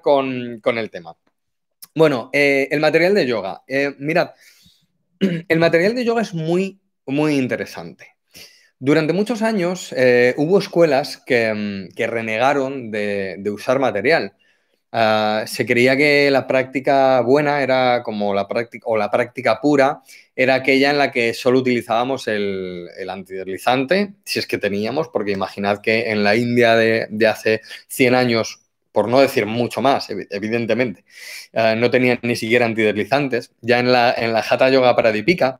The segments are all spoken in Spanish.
con, el tema. Bueno, eh, el material de yoga. Eh, mirad, el material de yoga es muy, muy interesante. Durante muchos años eh, hubo escuelas que, mm, renegaron de, usar material. Ah, se creía que la práctica buena era como la práctica, o la práctica pura, era aquella en la que solo utilizábamos el, antideslizante, si es que teníamos, porque imaginad que en la India de, de hace 100 años por no decir mucho más, evidentemente, eh, no tenían ni siquiera antideslizantes. Ya en la, en la Hatha Yoga Pradipika,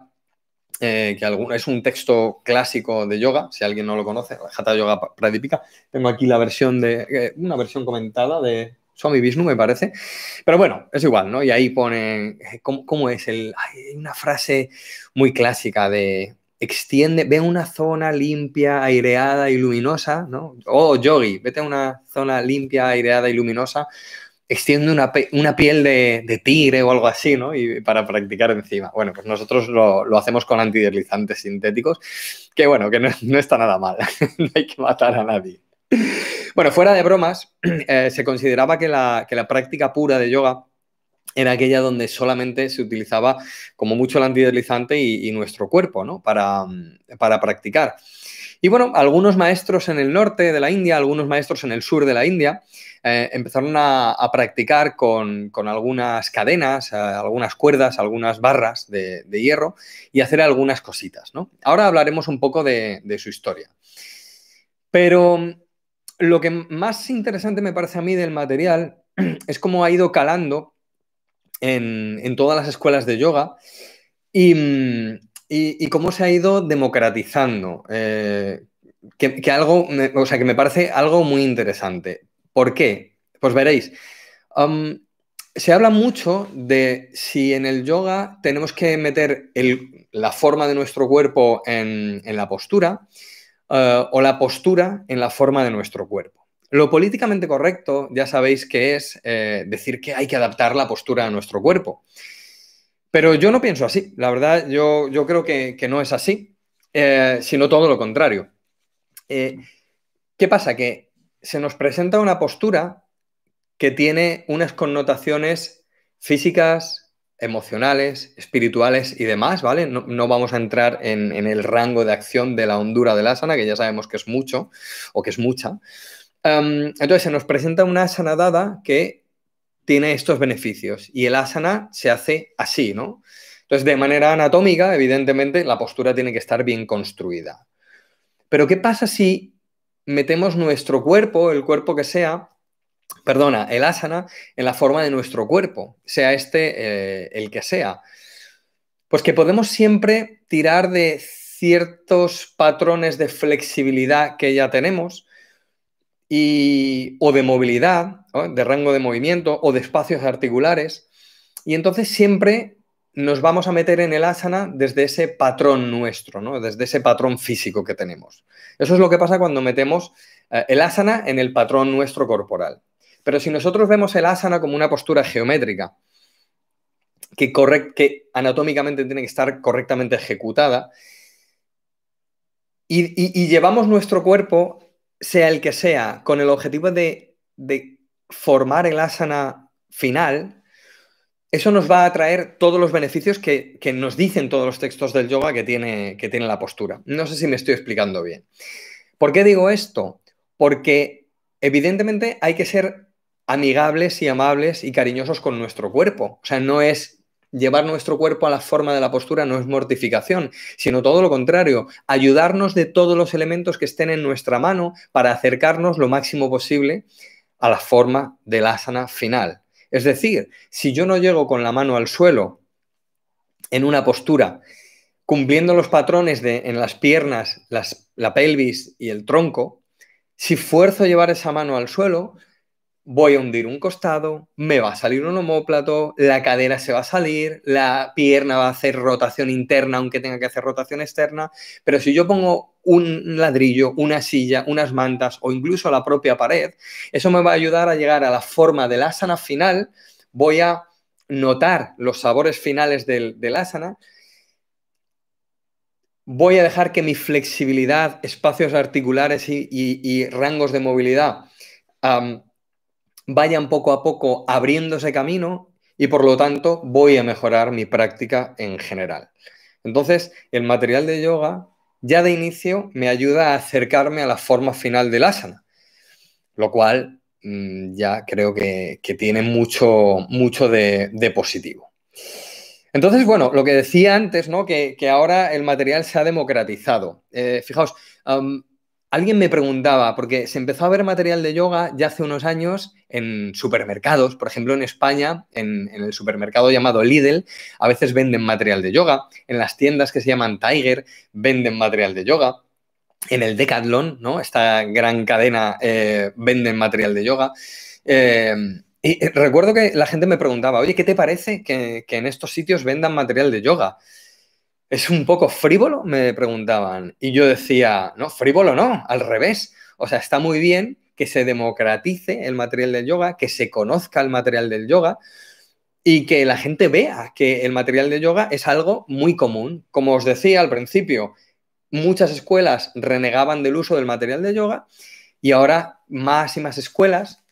eh, que es un texto clásico de yoga, si alguien no lo conoce, la Hatha Yoga Pradipika, tengo aquí la versión de, eh, una versión comentada de Swami Vishnu, me parece. Pero bueno, es igual, ¿no? Y ahí pone, ¿cómo, es? El, hay una frase muy clásica de extiende, ve una zona limpia, aireada y luminosa, ¿no? Oh, yogi, vete a una zona limpia, aireada y luminosa, extiende una, piel de, tigre o algo así, ¿no? Y para practicar encima. Bueno, pues nosotros lo, hacemos con antideslizantes sintéticos, que bueno, que no, está nada mal, no hay que matar a nadie. Bueno, fuera de bromas, eh, se consideraba que la, que la práctica pura de yoga era aquella donde solamente se utilizaba como mucho el antideslizante y, nuestro cuerpo, ¿no? Para, para, practicar. Y bueno, algunos maestros en el norte de la India, algunos maestros en el sur de la India, eh, empezaron a, practicar con, algunas cadenas, eh, algunas cuerdas, algunas barras de, hierro y hacer algunas cositas, ¿no? Ahora hablaremos un poco de, de su historia. Pero lo que más interesante me parece a mí del material es cómo ha ido calando en, todas las escuelas de yoga y, cómo se ha ido democratizando. Eh, que, algo, o sea, que me parece algo muy interesante. ¿Por qué? Pues veréis, se habla mucho de si en el yoga tenemos que meter la forma de nuestro cuerpo en, la postura eh, o la postura en la forma de nuestro cuerpo. Lo políticamente correcto, ya sabéis que es eh, decir que hay que adaptar la postura a nuestro cuerpo. Pero yo no pienso así. La verdad, yo, creo que, no es así, eh, sino todo lo contrario. Eh, ¿Qué pasa? Que se nos presenta una postura que tiene unas connotaciones físicas, emocionales, espirituales y demás, ¿vale? No, vamos a entrar en, en, el rango de acción de la hondura del asana, que ya sabemos que es mucho o que es mucha, entonces se nos presenta una asana dada que tiene estos beneficios y el asana se hace así, ¿no? Entonces, de manera anatómica, evidentemente, la postura tiene que estar bien construida. Pero, ¿qué pasa si metemos nuestro cuerpo, el cuerpo que sea, perdona, el asana, en la forma de nuestro cuerpo, sea este eh, el que sea? Pues que podemos siempre tirar de ciertos patrones de flexibilidad que ya tenemos y, o de movilidad, de rango de movimiento o de espacios articulares. Y entonces siempre nos vamos a meter en el asana desde ese patrón nuestro, ¿no? desde ese patrón físico que tenemos. Eso es lo que pasa cuando metemos eh, el asana en el patrón nuestro corporal. Pero si nosotros vemos el asana como una postura geométrica, que, que anatómicamente tiene que estar correctamente ejecutada, y llevamos nuestro cuerpo sea el que sea, con el objetivo de, formar el asana final, eso nos va a traer todos los beneficios que, nos dicen todos los textos del yoga que tiene, que tiene la postura. No sé si me estoy explicando bien. ¿Por qué digo esto? Porque evidentemente hay que ser amigables y amables y cariñosos con nuestro cuerpo. O sea, no es llevar nuestro cuerpo a la forma de la postura no es mortificación, sino todo lo contrario, ayudarnos de todos los elementos que estén en nuestra mano para acercarnos lo máximo posible a la forma del asana final. Es decir, si yo no llego con la mano al suelo en una postura cumpliendo los patrones de, en las piernas, la pelvis y el tronco, si fuerzo llevar esa mano al suelo, voy a hundir un costado, me va a salir un homóplato, la cadera se va a salir, la pierna va a hacer rotación interna aunque tenga que hacer rotación externa, pero si yo pongo un ladrillo, una silla, unas mantas o incluso la propia pared, eso me va a ayudar a llegar a la forma del asana final, voy a notar los sabores finales del, asana, voy a dejar que mi flexibilidad, espacios articulares y, rangos de movilidad vayan poco a poco abriéndose camino y por lo tanto voy a mejorar mi práctica en general. Entonces, el material de yoga ya de inicio me ayuda a acercarme a la forma final del asana, lo cual mm, ya creo que, tiene mucho, mucho de, positivo. Entonces, bueno, lo que decía antes, ¿no? Que, ahora el material se ha democratizado. Eh, fijaos, Alguien me preguntaba, porque se empezó a ver material de yoga ya hace unos años en supermercados, por ejemplo en España, en, el supermercado llamado Lidl, a veces venden material de yoga, en las tiendas que se llaman Tiger venden material de yoga, en el Decathlon, ¿no? Esta gran cadena eh, venden material de yoga. Eh, y recuerdo que la gente me preguntaba, oye, ¿qué te parece que en estos sitios vendan material de yoga? ¿Es un poco frívolo? Me preguntaban. Y yo decía, no, frívolo no, al revés. O sea, está muy bien que se democratice el material del yoga, que se conozca el material del yoga y que la gente vea que el material de yoga es algo muy común. Como os decía al principio, muchas escuelas renegaban del uso del material de yoga y ahora más y más escuelas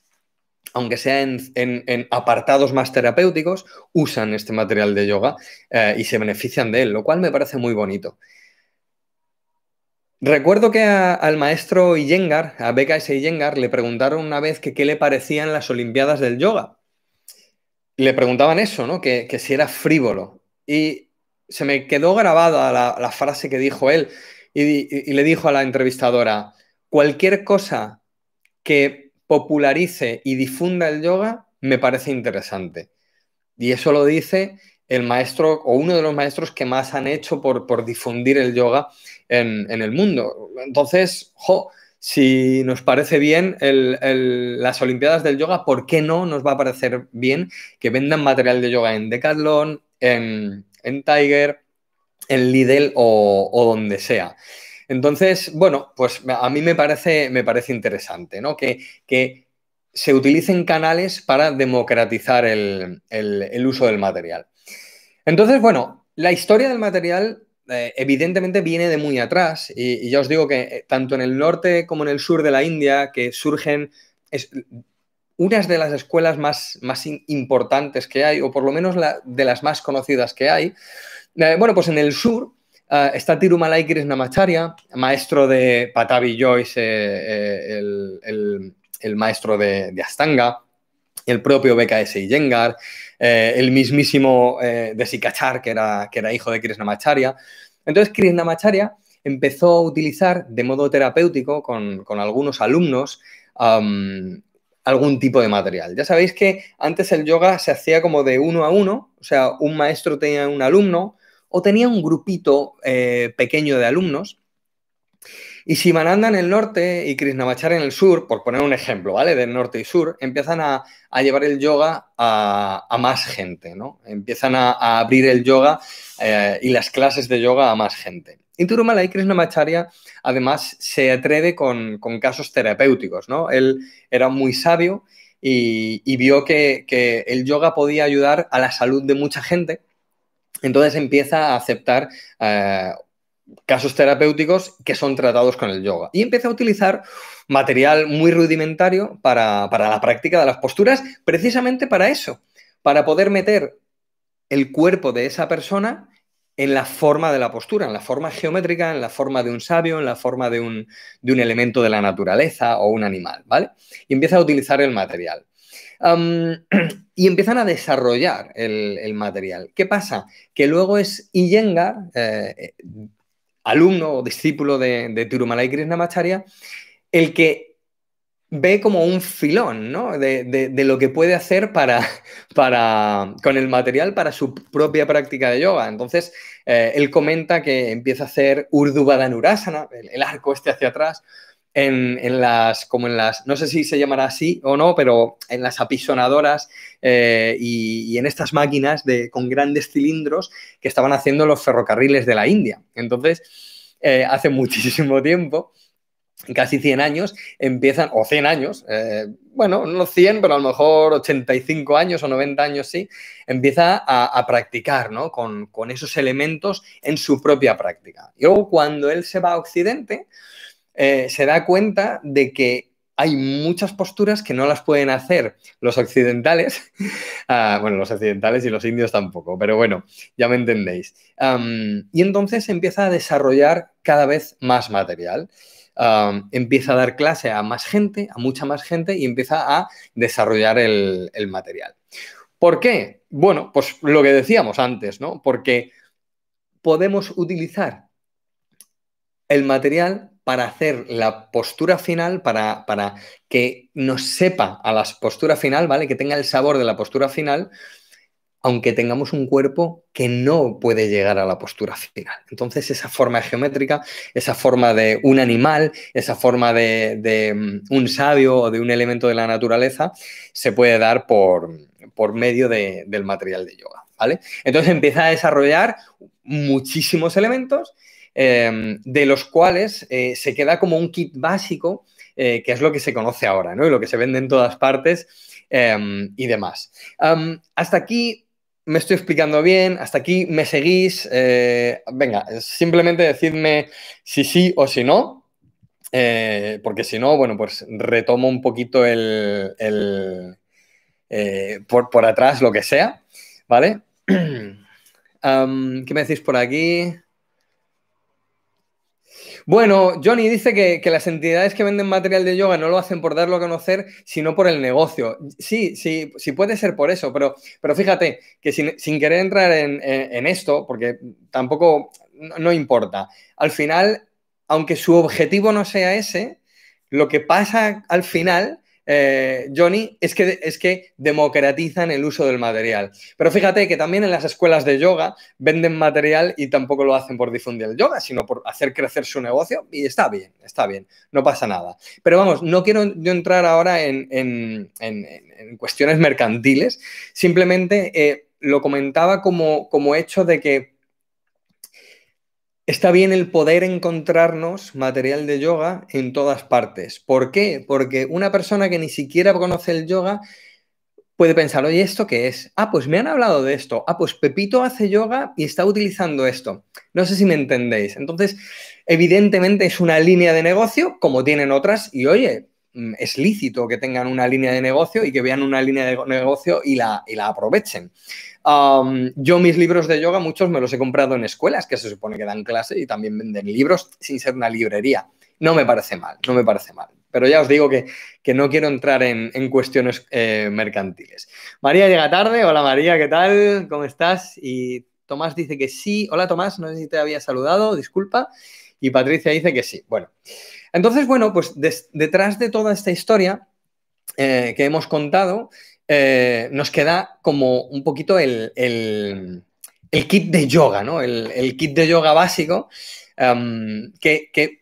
aunque sea en, apartados más terapéuticos, usan este material de yoga eh, y se benefician de él, lo cual me parece muy bonito. Recuerdo que al maestro Iyengar, a BKS Iyengar, le preguntaron una vez qué le parecían las Olimpiadas del yoga. Le preguntaban eso, ¿no? Que, si era frívolo. Y se me quedó grabada la, frase que dijo él y le dijo a la entrevistadora, cualquier cosa que popularice y difunda el yoga me parece interesante. Y eso lo dice el maestro o uno de los maestros que más han hecho por, difundir el yoga en, el mundo. Entonces, si nos parece bien las Olimpiadas del Yoga, ¿por qué no nos va a parecer bien que vendan material de yoga en Decathlon, en, Tiger, en Lidl o donde sea? Entonces, bueno, pues a mí me parece, me parece interesante, ¿no? Que, se utilicen canales para democratizar el, uso del material. Entonces, bueno, la historia del material eh, evidentemente viene de muy atrás y, ya os digo que eh, tanto en el norte como en el sur de la India, que surgen unas de las escuelas más, más importantes que hay, o por lo menos de las más conocidas que hay, eh, bueno, pues en el sur Uh, está Tirumalai Krishnamacharya, maestro de Patavi Joyce, eh, eh, el, maestro de, Astanga, el propio BKS Iyengar, eh, el mismísimo de Sikachar, que era, que era hijo de Krishnamacharya. Entonces, Krishnamacharya empezó a utilizar de modo terapéutico con, algunos alumnos algún tipo de material. Ya sabéis que antes el yoga se hacía como de uno a uno, o sea, un maestro tenía un alumno, o tenía un grupito eh, pequeño de alumnos. Y Sivananda en el norte y Krishnamacharya en el sur, por poner un ejemplo, ¿vale? Del norte y sur, empiezan a, llevar el yoga a, más gente, ¿no? Empiezan a, abrir el yoga eh, y las clases de yoga a más gente. Y Turumala y Krishnamacharya además se atreve con, casos terapéuticos, ¿no? Él era muy sabio y, vio que el yoga podía ayudar a la salud de mucha gente entonces empieza a aceptar eh, casos terapéuticos que son tratados con el yoga y empieza a utilizar material muy rudimentario para, la práctica de las posturas, precisamente para eso, para poder meter el cuerpo de esa persona en la forma de la postura, en la forma geométrica, en la forma de un sabio, en la forma de un, de un elemento de la naturaleza o un animal, ¿vale? Y empieza a utilizar el material. y empiezan a desarrollar el, material. ¿Qué pasa? Que luego es Iyengar, eh, alumno o discípulo de, de Tirumalai Krishnamacharya, el que ve como un filón de, lo que puede hacer para, con el material para su propia práctica de yoga. Entonces, eh, él comenta que empieza a hacer Urdhva el arco este hacia atrás, en, las, como en las, no sé si se llamará así o no, pero en las apisonadoras eh, y, en estas máquinas de, con grandes cilindros que estaban haciendo los ferrocarriles de la India. Entonces, eh, hace muchísimo tiempo, casi 100 años, empiezan, o 100 años, eh, bueno, no 100, pero a lo mejor 85 años o 90 años sí, empieza a, practicar ¿no? con, con esos elementos en su propia práctica. Y luego cuando él se va a Occidente, eh, se da cuenta de que hay muchas posturas que no las pueden hacer los occidentales, ah, bueno, los occidentales y los indios tampoco, pero bueno, ya me entendéis. y entonces empieza a desarrollar cada vez más material. empieza a dar clase a más gente, a mucha más gente, y empieza a desarrollar el, el material. ¿Por qué? Bueno, pues lo que decíamos antes, ¿no? Porque podemos utilizar el material para hacer la postura final, para, para, que nos sepa a la postura final, ¿vale? Que tenga el sabor de la postura final, aunque tengamos un cuerpo que no puede llegar a la postura final. Entonces, esa forma geométrica, esa forma de un animal, esa forma de, mm, un sabio o de un elemento de la naturaleza, se puede dar por, por medio del material de yoga, ¿vale? Entonces empieza a desarrollar muchísimos elementos Em, de los cuales eh, se queda como un kit básico, eh, que es lo que se conoce ahora, ¿no? Y lo que se vende en todas partes em, y demás. hasta aquí me estoy explicando bien, hasta aquí me seguís. Eh, venga, simplemente decidme si sí o si no. porque si no, bueno, pues retomo un poquito el, por, por, atrás lo que sea, ¿vale? ¿Qué me decís por aquí? Bueno, Johnny dice que, las entidades que venden material de yoga no lo hacen por darlo a conocer, sino por el negocio. Sí, sí, sí puede ser por eso, pero, pero fíjate que sin, querer entrar en, esto, porque tampoco no importa, al final, aunque su objetivo no sea ese, lo que pasa al final eh, Johnny, es que, es que democratizan el uso del material. Pero fíjate que también en las escuelas de yoga venden material y tampoco lo hacen por difundir el yoga, sino por hacer crecer su negocio y está bien, está bien, no pasa nada. Pero vamos, no quiero yo entrar ahora en, cuestiones mercantiles, simplemente eh, lo comentaba como, como hecho de que Está bien el poder encontrarnos material de yoga en todas partes. ¿Por qué? Porque una persona que ni siquiera conoce el yoga puede pensar, oye, ¿esto qué es? Ah, pues me han hablado de esto. Ah, pues Pepito hace yoga y está utilizando esto. No sé si me entendéis. Entonces, evidentemente es una línea de negocio como tienen otras y oye, mm, es lícito que tengan una línea de negocio y que vean una línea de negocio y la, y la aprovechen yo mis libros de yoga, muchos me los he comprado en escuelas que se supone que dan clase y también venden libros sin ser una librería. No me parece mal, no me parece mal. Pero ya os digo que, no quiero entrar en, cuestiones eh, mercantiles. María llega tarde. Hola María, ¿qué tal? ¿Cómo estás? Y Tomás dice que sí. Hola Tomás, no sé si te había saludado, disculpa. Y Patricia dice que sí. Bueno, entonces, bueno, pues detrás de toda esta historia eh, que hemos contado, eh, nos queda como un poquito el, kit de yoga, ¿no? El, kit de yoga básico em, que,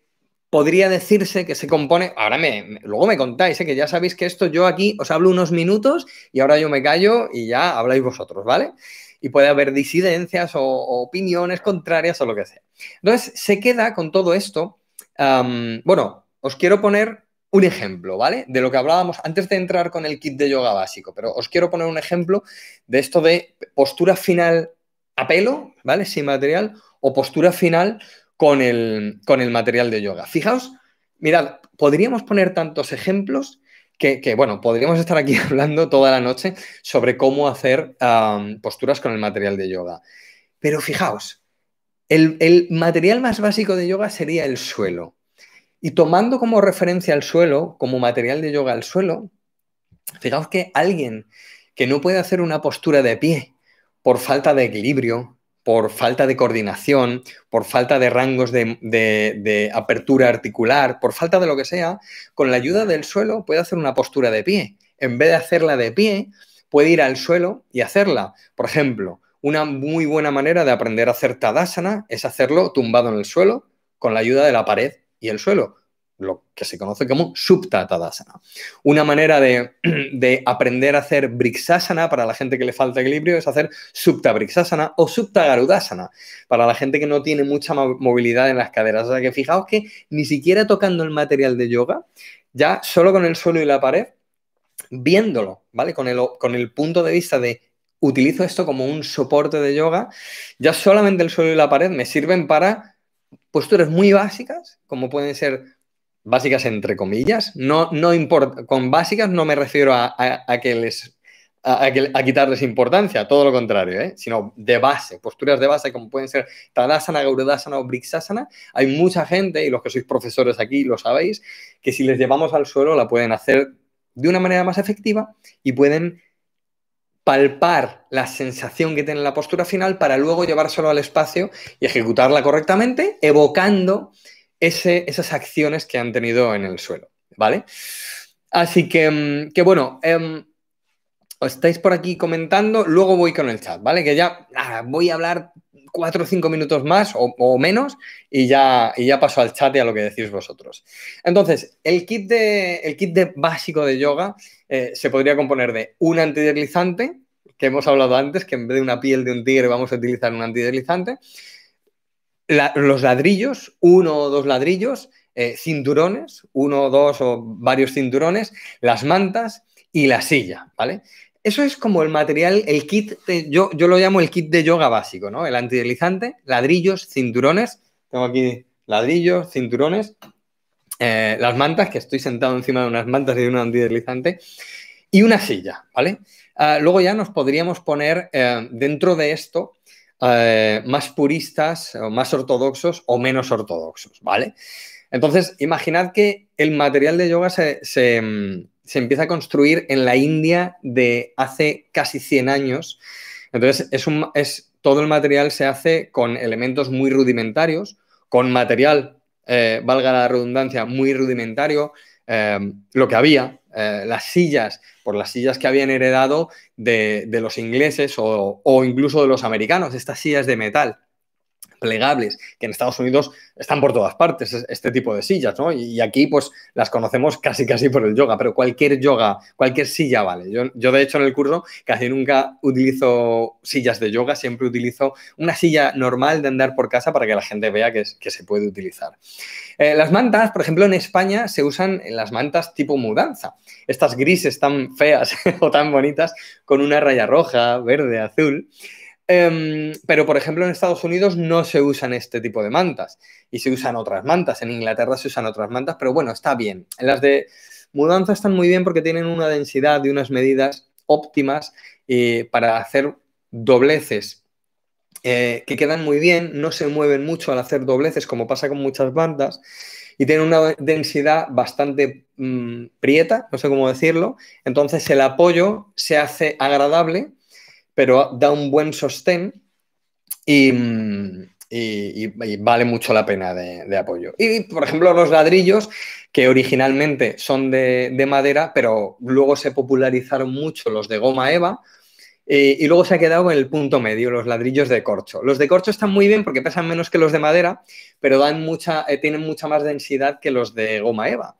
podría decirse que se compone. Ahora me, luego me contáis, ¿eh? que ya sabéis que esto yo aquí os hablo unos minutos y ahora yo me callo y ya habláis vosotros, ¿vale? Y puede haber disidencias o, opiniones contrarias o lo que sea. Entonces, se queda con todo esto. Em, bueno, os quiero poner un ejemplo, ¿vale? De lo que hablábamos antes de entrar con el kit de yoga básico, pero os quiero poner un ejemplo de esto de postura final a pelo, ¿vale? Sin material, o postura final con el, con el material de yoga. Fijaos, mirad, podríamos poner tantos ejemplos que, bueno, podríamos estar aquí hablando toda la noche sobre cómo hacer posturas con el material de yoga. Pero fijaos, el, el material más básico de yoga sería el suelo. Y tomando como referencia al suelo, como material de yoga al suelo, fijaos que alguien que no puede hacer una postura de pie por falta de equilibrio, por falta de coordinación, por falta de rangos de, apertura articular, por falta de lo que sea, con la ayuda del suelo puede hacer una postura de pie. En vez de hacerla de pie, puede ir al suelo y hacerla. Por ejemplo, una muy buena manera de aprender a hacer Tadasana es hacerlo tumbado en el suelo con la ayuda de la pared y el suelo, lo que se conoce como Supta Tadasana. Una manera de, aprender a hacer Brixasana para la gente que le falta equilibrio es hacer Supta Brixasana o Supta Garudasana para la gente que no tiene mucha movilidad en las caderas. O sea que fijaos que ni siquiera tocando el material de yoga, ya solo con el suelo y la pared, viéndolo, ¿vale? Con el, con el punto de vista de utilizo esto como un soporte de yoga, ya solamente el suelo y la pared me sirven para posturas muy básicas, como pueden ser básicas entre comillas. No, no importa, con básicas no me refiero a, que les a, quitarles importancia, todo lo contrario, ¿eh? sino de base, posturas de base como pueden ser Tadasana, Gaurudasana o Brixasana. Hay mucha gente, y los que sois profesores aquí lo sabéis, que si les llevamos al suelo la pueden hacer de una manera más efectiva y pueden palpar la sensación que tiene la postura final para luego llevárselo al espacio y ejecutarla correctamente, evocando esas acciones que han tenido en el suelo, ¿vale? Así que, mm, que bueno, eh, estáis por aquí comentando, luego voy con el chat, ¿vale? Que ya voy a hablar cuatro o cinco minutos más o, menos y ya, y ya paso al chat y a lo que decís vosotros. Entonces, el kit, de, el kit de básico de yoga eh, se podría componer de un antideslizante, que hemos hablado antes, que en vez de una piel de un tigre vamos a utilizar un antideslizante, los ladrillos, uno o dos ladrillos, eh, cinturones, uno o dos o varios cinturones, las mantas y la silla, ¿vale? Eso es como el material, el kit, yo, yo lo llamo el kit de yoga básico, ¿no? El antideslizante, ladrillos, cinturones. Tengo aquí ladrillos, cinturones, eh, las mantas, que estoy sentado encima de unas mantas y de un antideslizante, y una silla, ¿vale? Ah, luego ya nos podríamos poner eh, dentro de esto eh, más puristas, o más ortodoxos o menos ortodoxos, ¿vale? Entonces, imaginad que el material de yoga se mm, se empieza a construir en la India de hace casi 100 años. Entonces, es, todo el material se hace con elementos muy rudimentarios, con material, eh, valga la redundancia, muy rudimentario, eh, lo que había, eh, las sillas, por las sillas que habían heredado de, los ingleses o, incluso de los americanos, estas sillas de metal plegables, que en Estados Unidos están por todas partes, este tipo de sillas, ¿no? Y aquí, pues, las conocemos casi, casi por el yoga, pero cualquier yoga, cualquier silla vale. Yo, yo de hecho, en el curso casi nunca utilizo sillas de yoga, siempre utilizo una silla normal de andar por casa para que la gente vea que, que se puede utilizar. Eh, las mantas, por ejemplo, en España se usan las mantas tipo mudanza. Estas grises tan feas o tan bonitas con una raya roja, verde, azul. Em, pero, por ejemplo, en Estados Unidos no se usan este tipo de mantas y se usan otras mantas. En Inglaterra se usan otras mantas, pero bueno, está bien. Las de mudanza están muy bien porque tienen una densidad y unas medidas óptimas eh, para hacer dobleces eh, que quedan muy bien, no se mueven mucho al hacer dobleces como pasa con muchas bandas y tienen una densidad bastante mm, prieta, no sé cómo decirlo. Entonces el apoyo se hace agradable pero da un buen sostén y, vale mucho la pena de, apoyo. Y, por ejemplo, los ladrillos, que originalmente son de, madera, pero luego se popularizaron mucho los de goma eva, eh, y luego se ha quedado en el punto medio, los ladrillos de corcho. Los de corcho están muy bien porque pesan menos que los de madera, pero dan mucha, eh, tienen mucha más densidad que los de goma eva,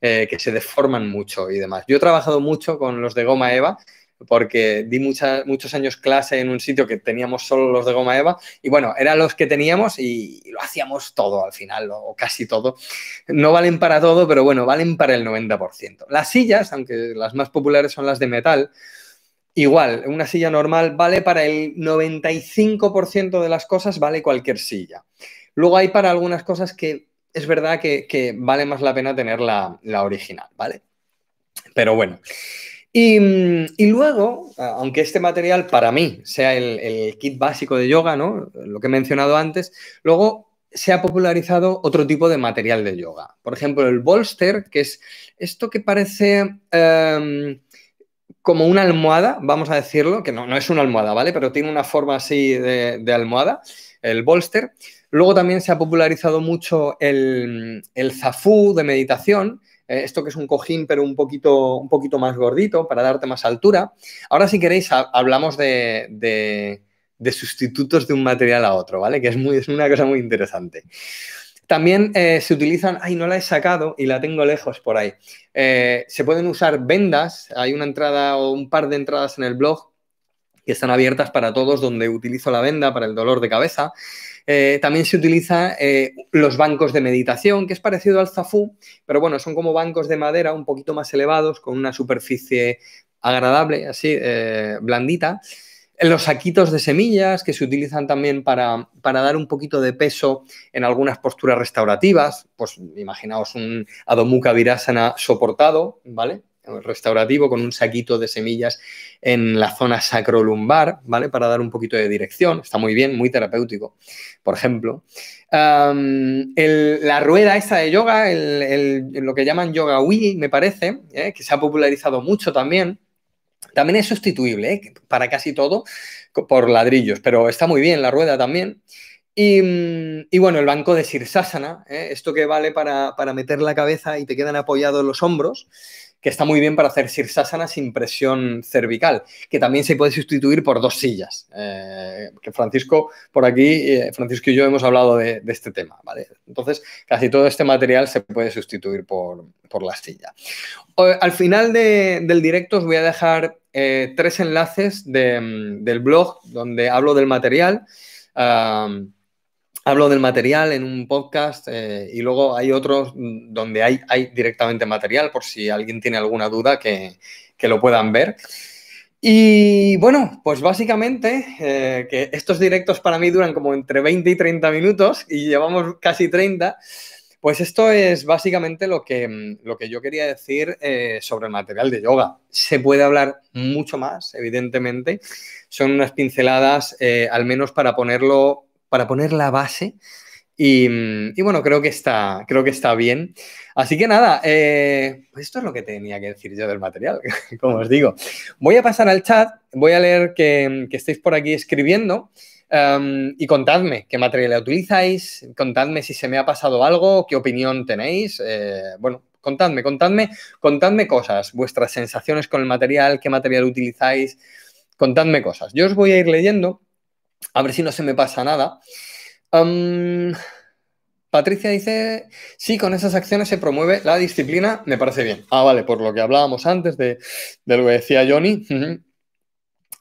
eh, que se deforman mucho y demás. Yo he trabajado mucho con los de goma eva porque di muchos años clase en un sitio que teníamos solo los de goma eva y bueno, eran los que teníamos y lo hacíamos todo al final, o casi todo. No valen para todo, pero bueno, valen para el 90%. Las sillas, aunque las más populares son las de metal, igual, una silla normal vale para el 95% de las cosas, vale cualquier silla. Luego hay para algunas cosas que es verdad que, vale más la pena tener la, la original, ¿vale? Pero bueno. Y, luego, aunque este material para mí sea el, kit básico de yoga, ¿no? Lo que he mencionado antes, luego se ha popularizado otro tipo de material de yoga. Por ejemplo, el bolster, que es esto que parece em, como una almohada, vamos a decirlo, que no, no, es una almohada, ¿vale? Pero tiene una forma así de, almohada, el bolster. Luego también se ha popularizado mucho el, el zafú de meditación, eh, esto que es un cojín, pero un poquito, un poquito más gordito para darte más altura. Ahora, si queréis, hablamos de, sustitutos de un material a otro, ¿vale? Que es, muy, es una cosa muy interesante. También eh, se utilizan, ay, no la he sacado y la tengo lejos por ahí. Eh, se pueden usar vendas, hay una entrada o un par de entradas en el blog que están abiertas para todos donde utilizo la venda para el dolor de cabeza. Eh, también se utiliza eh, los bancos de meditación, que es parecido al zafú, pero bueno, son como bancos de madera un poquito más elevados, con una superficie agradable, así, eh, blandita. Los saquitos de semillas que se utilizan también para, para, dar un poquito de peso en algunas posturas restaurativas. Pues imaginaos un Adho Mukha Virasana soportado, ¿vale? Restaurativo con un saquito de semillas en la zona sacrolumbar, ¿vale? Para dar un poquito de dirección. Está muy bien, muy terapéutico, por ejemplo. la rueda esta de yoga, lo que llaman yoga Wii, me parece, ¿eh? que se ha popularizado mucho también. También es sustituible ¿eh? para casi todo por ladrillos, pero está muy bien la rueda también. Y, bueno, el banco de Sirsasana, ¿eh? esto que vale para, para meter la cabeza y te quedan apoyados los hombros que está muy bien para hacer sirsasana sin presión cervical, que también se puede sustituir por dos sillas. Eh, que Francisco, por aquí, eh, Francisco y yo hemos hablado de, este tema, ¿vale? Entonces, casi todo este material se puede sustituir por, la silla. Al final del directo os voy a dejar eh, tres enlaces del blog donde hablo del material hablo del material en un podcast eh, y luego hay otros donde hay, directamente material por si alguien tiene alguna duda que, lo puedan ver. Y bueno, pues básicamente eh, que estos directos para mí duran como entre 20 y 30 minutos y llevamos casi 30. Pues esto es básicamente lo que, lo que yo quería decir eh, sobre el material de yoga. Se puede hablar mucho más, evidentemente. Son unas pinceladas, al menos para ponerlo para poner la base. Y, bueno, creo que, está, creo que está bien. Así que nada, eh, esto es lo que tenía que decir yo del material, como os digo. Voy a pasar al chat, voy a leer que, estéis por aquí escribiendo em, y contadme qué material utilizáis, contadme si se me ha pasado algo, qué opinión tenéis. Eh, bueno, contadme, contadme, contadme cosas, vuestras sensaciones con el material, qué material utilizáis, contadme cosas. Yo os voy a ir leyendo a ver si no se me pasa nada. Patricia dice, sí, con esas acciones se promueve la disciplina, me parece bien. Ah, vale, por lo que hablábamos antes de, lo que decía Johnny.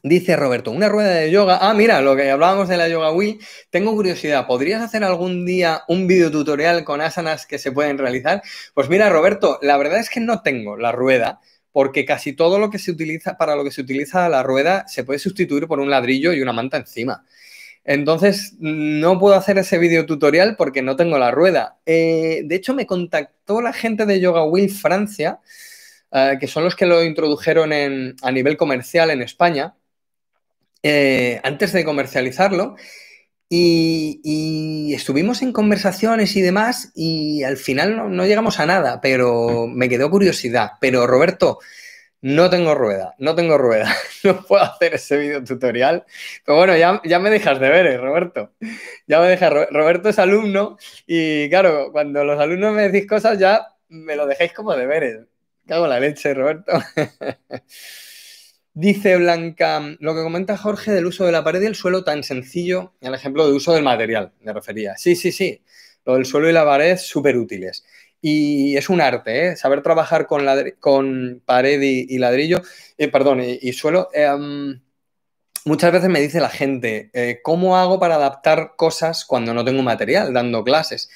Dice Roberto, una rueda de yoga. Ah, mira, lo que hablábamos de la yoga Wii. Tengo curiosidad, ¿podrías hacer algún día un video tutorial con asanas que se pueden realizar? Pues mira, Roberto, la verdad es que no tengo la rueda, porque casi todo lo que se utiliza, para lo que se utiliza la rueda, se puede sustituir por un ladrillo y una manta encima. Entonces, no puedo hacer ese video tutorial porque no tengo la rueda. Eh, de hecho, me contactó la gente de Yoga Wheel Francia, eh, que son los que lo introdujeron a nivel comercial en España, eh, antes de comercializarlo. Y, estuvimos en conversaciones y demás y al final no, llegamos a nada, pero me quedó curiosidad. Pero Roberto, no tengo rueda, no tengo rueda, no puedo hacer ese video tutorial. Pero bueno, ya, ya me dejas de ver, ¿eh, Roberto. Ya me dejas, Roberto es alumno y claro, cuando los alumnos me decís cosas ya me lo dejáis como deberes. Cago la leche, Roberto. Dice Blanca, lo que comenta Jorge del uso de la pared y el suelo tan sencillo, el ejemplo de uso del material, me refería. Sí, sí, sí, lo del suelo y la pared súper útiles. Y es un arte, ¿eh? saber trabajar con, con pared y, ladrillo, eh, perdón, y, suelo. Em, muchas veces me dice la gente, eh, ¿cómo hago para adaptar cosas cuando no tengo material, dando clases?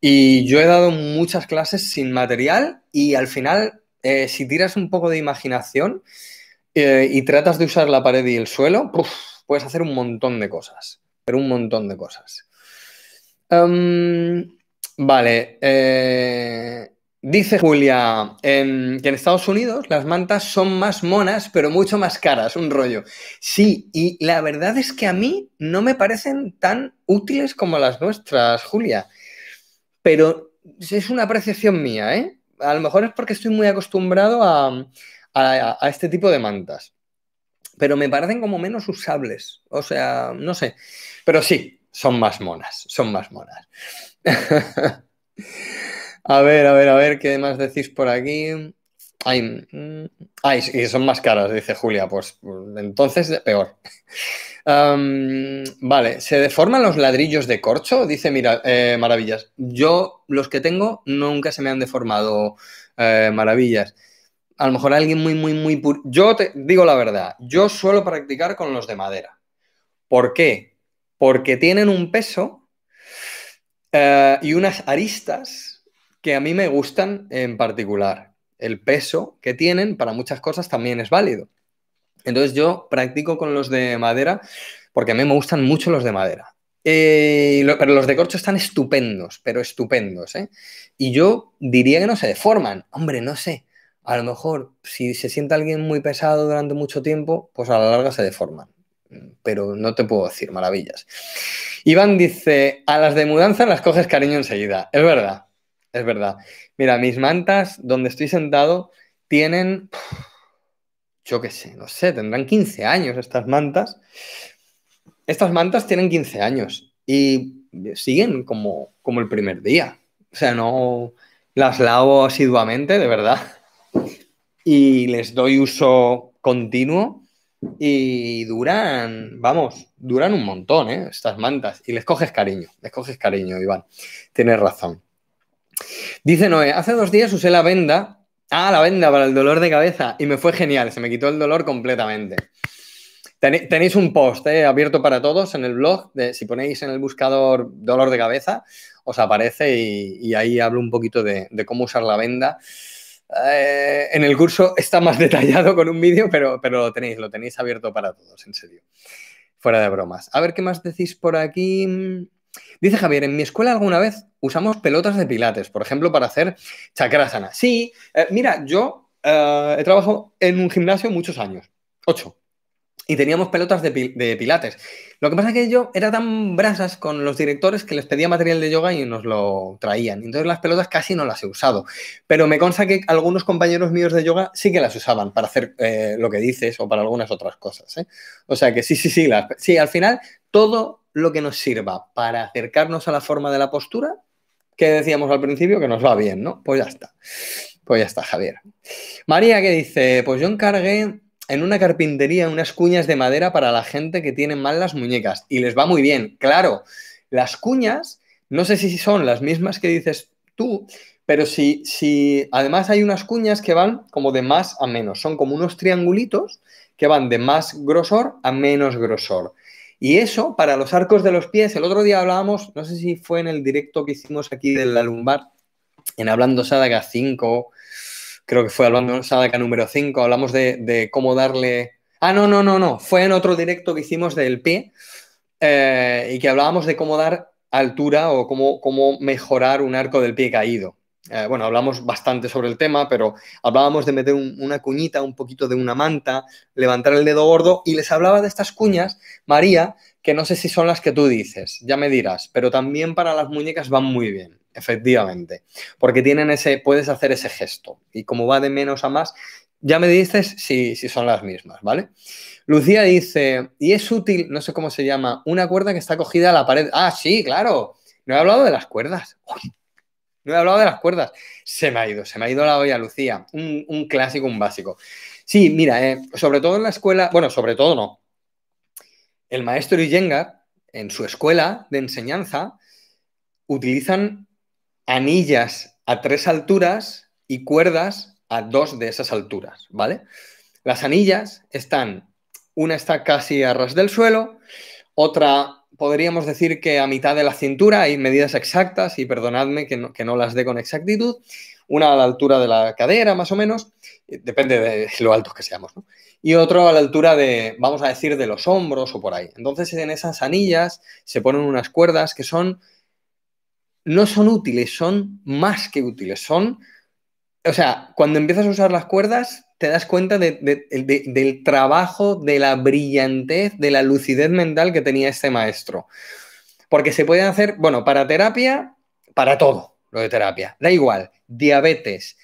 Y yo he dado muchas clases sin material y al final, si tiras un poco de imaginación, eh, y tratas de usar la pared y el suelo, puedes hacer un montón de cosas, pero un montón de cosas. Em, vale, eh, dice Julia que en Estados Unidos las mantas son más monas, pero mucho más caras, un rollo. Sí, y la verdad es que a mí no me parecen tan útiles como las nuestras, Julia, pero es una apreciación mía, ¿eh? A lo mejor es porque estoy muy acostumbrado a a, este tipo de mantas. Pero me parecen como menos usables. O sea, no sé. Pero sí, son más monas. Son más monas. a ver, a ver, a ver, ¿qué más decís por aquí? Ay, mm, ay, y son más caras, dice Julia. Pues entonces peor. vale, ¿se deforman los ladrillos de corcho? Dice, mira, eh, maravillas. Yo, los que tengo, nunca se me han deformado eh, maravillas a lo mejor alguien muy, muy, muy puro. Yo te digo la verdad, yo suelo practicar con los de madera. ¿Por qué? Porque tienen un peso eh, y unas aristas que a mí me gustan en particular. El peso que tienen para muchas cosas también es válido. Entonces yo practico con los de madera porque a mí me gustan mucho los de madera. Eh, pero los de corcho están estupendos, pero estupendos. ¿eh? Y yo diría que no se deforman. Hombre, no sé. A lo mejor si se siente alguien muy pesado durante mucho tiempo, pues a la larga se deforman. Pero no te puedo decir maravillas. Iván dice, a las de mudanza las coges cariño enseguida. Es verdad, es verdad. Mira, mis mantas donde estoy sentado tienen, yo qué sé, no sé, tendrán 15 años estas mantas. Estas mantas tienen 15 años y siguen como, como el primer día. O sea, no las lavo asiduamente, de verdad. Y les doy uso continuo y duran, vamos, duran un montón, ¿eh? Estas mantas. Y les coges cariño, les coges cariño, Iván. Tienes razón. Dice Noé, hace dos días usé la venda. Ah, la venda para el dolor de cabeza. Y me fue genial, se me quitó el dolor completamente. Tenéis un post ¿eh? abierto para todos en el blog. Si ponéis en el buscador dolor de cabeza, os aparece y, ahí hablo un poquito de cómo usar la venda. Eh, en el curso está más detallado con un vídeo, pero, pero lo tenéis, lo tenéis abierto para todos, en serio. Fuera de bromas. A ver qué más decís por aquí. Dice Javier, en mi escuela alguna vez usamos pelotas de pilates, por ejemplo, para hacer chakrasana. Sí, eh, mira, yo eh, he trabajado en un gimnasio muchos años, ocho y teníamos pelotas de, pilates. Lo que pasa es que yo era tan brasas con los directores que les pedía material de yoga y nos lo traían. Entonces las pelotas casi no las he usado. Pero me consta que algunos compañeros míos de yoga sí que las usaban para hacer eh, lo que dices o para algunas otras cosas. ¿eh? O sea que sí, sí, sí. sí, al final todo lo que nos sirva para acercarnos a la forma de la postura, que decíamos al principio que nos va bien, ¿no? Pues ya está. Pues ya está, Javier. María que dice, pues yo encargué en una carpintería unas cuñas de madera para la gente que tiene mal las muñecas y les va muy bien. Claro, las cuñas, no sé si son las mismas que dices tú, pero si, si además hay unas cuñas que van como de más a menos, son como unos triangulitos que van de más grosor a menos grosor. Y eso para los arcos de los pies, el otro día hablábamos, no sé si fue en el directo que hicimos aquí de la lumbar, en Hablando Sadaga 5 creo que fue hablando Sadaka número 5, hablamos de, cómo darle... Ah, no, no, no, no, fue en otro directo que hicimos del pie eh, y que hablábamos de cómo dar altura o cómo, cómo mejorar un arco del pie caído. Eh, bueno, hablamos bastante sobre el tema, pero hablábamos de meter una cuñita, un poquito de una manta, levantar el dedo gordo y les hablaba de estas cuñas, María, que no sé si son las que tú dices, ya me dirás, pero también para las muñecas van muy bien. Efectivamente, porque tienen ese, puedes hacer ese gesto y como va de menos a más, ya me dices si, si son las mismas, ¿vale? Lucía dice, y es útil, no sé cómo se llama, una cuerda que está cogida a la pared. Ah, sí, claro, no he hablado de las cuerdas. no he hablado de las cuerdas. Se me ha ido, se me ha ido la olla, Lucía. Un, clásico, un básico. Sí, mira, eh, sobre todo en la escuela, bueno, sobre todo no. El maestro Iyengar, en su escuela de enseñanza, utilizan anillas a tres alturas y cuerdas a dos de esas alturas, ¿vale? Las anillas están, una está casi a ras del suelo, otra podríamos decir que a mitad de la cintura, hay medidas exactas y perdonadme que no, que no las dé con exactitud, una a la altura de la cadera más o menos, depende de lo altos que seamos, ¿no? Y otro a la altura de, vamos a decir, de los hombros o por ahí. Entonces en esas anillas se ponen unas cuerdas que son no son útiles, son más que útiles. Son, o sea, cuando empiezas a usar las cuerdas, te das cuenta del trabajo, de la brillantez, de la lucidez mental que tenía este maestro. Porque se pueden hacer, bueno, para terapia, para todo lo de terapia. Da igual, diabetes,